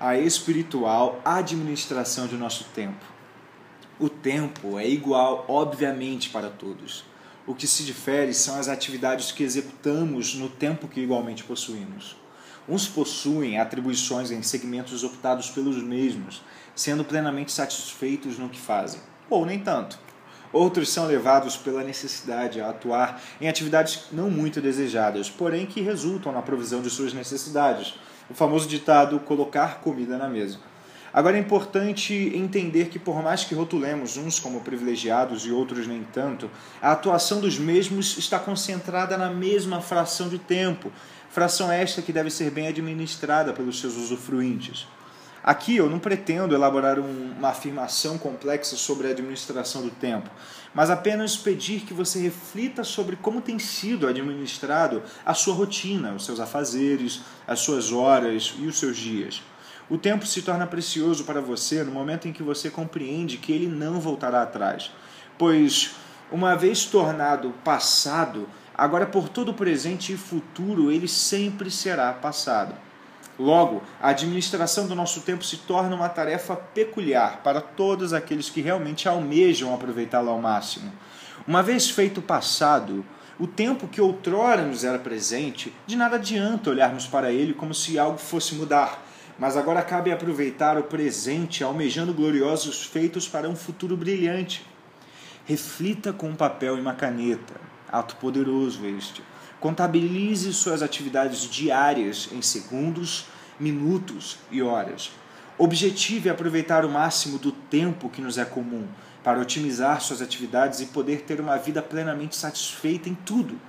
a espiritual administração de nosso tempo. O tempo é igual, obviamente, para todos. O que se difere são as atividades que executamos no tempo que igualmente possuímos. Uns possuem atribuições em segmentos optados pelos mesmos, sendo plenamente satisfeitos no que fazem, ou nem tanto. Outros são levados pela necessidade a atuar em atividades não muito desejadas, porém que resultam na provisão de suas necessidades. O famoso ditado colocar comida na mesa. Agora é importante entender que, por mais que rotulemos uns como privilegiados e outros nem tanto, a atuação dos mesmos está concentrada na mesma fração de tempo, fração esta que deve ser bem administrada pelos seus usufruintes. Aqui eu não pretendo elaborar um, uma afirmação complexa sobre a administração do tempo, mas apenas pedir que você reflita sobre como tem sido administrado a sua rotina, os seus afazeres, as suas horas e os seus dias. O tempo se torna precioso para você no momento em que você compreende que ele não voltará atrás, pois, uma vez tornado passado, agora por todo o presente e futuro ele sempre será passado. Logo, a administração do nosso tempo se torna uma tarefa peculiar para todos aqueles que realmente almejam aproveitá-lo ao máximo. Uma vez feito o passado, o tempo que outrora nos era presente, de nada adianta olharmos para ele como se algo fosse mudar mas agora cabe aproveitar o presente, almejando gloriosos feitos para um futuro brilhante. Reflita com um papel e uma caneta, ato poderoso este. Contabilize suas atividades diárias em segundos, minutos e horas. Objetive aproveitar o máximo do tempo que nos é comum para otimizar suas atividades e poder ter uma vida plenamente satisfeita em tudo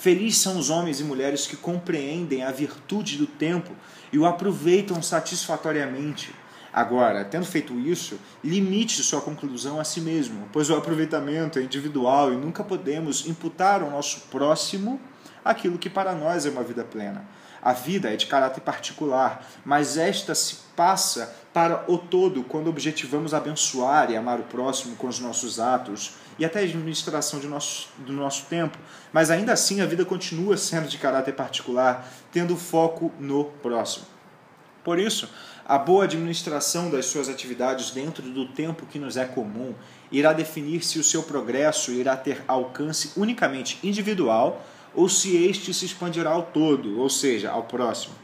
Felizes são os homens e mulheres que compreendem a virtude do tempo e o aproveitam satisfatoriamente. Agora, tendo feito isso, limite sua conclusão a si mesmo, pois o aproveitamento é individual e nunca podemos imputar ao nosso próximo aquilo que para nós é uma vida plena. A vida é de caráter particular, mas esta se passa para o todo quando objetivamos abençoar e amar o próximo com os nossos atos e até a administração de nosso, do nosso tempo. Mas ainda assim a vida continua sendo de caráter particular, tendo foco no próximo. Por isso, a boa administração das suas atividades dentro do tempo que nos é comum irá definir se o seu progresso irá ter alcance unicamente individual ou se este se expandirá ao todo, ou seja, ao próximo.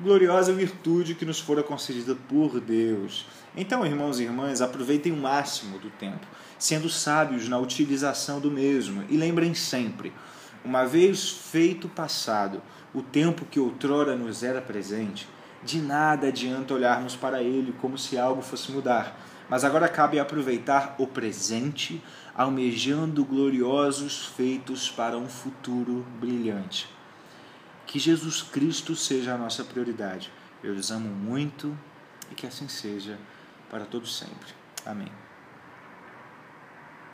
Gloriosa virtude que nos fora concedida por Deus. Então, irmãos e irmãs, aproveitem o máximo do tempo, sendo sábios na utilização do mesmo, e lembrem sempre: uma vez feito passado, o tempo que outrora nos era presente, de nada adianta olharmos para ele como se algo fosse mudar, mas agora cabe aproveitar o presente, almejando gloriosos feitos para um futuro brilhante. Que Jesus Cristo seja a nossa prioridade. Eu os amo muito e que assim seja para todos sempre. Amém.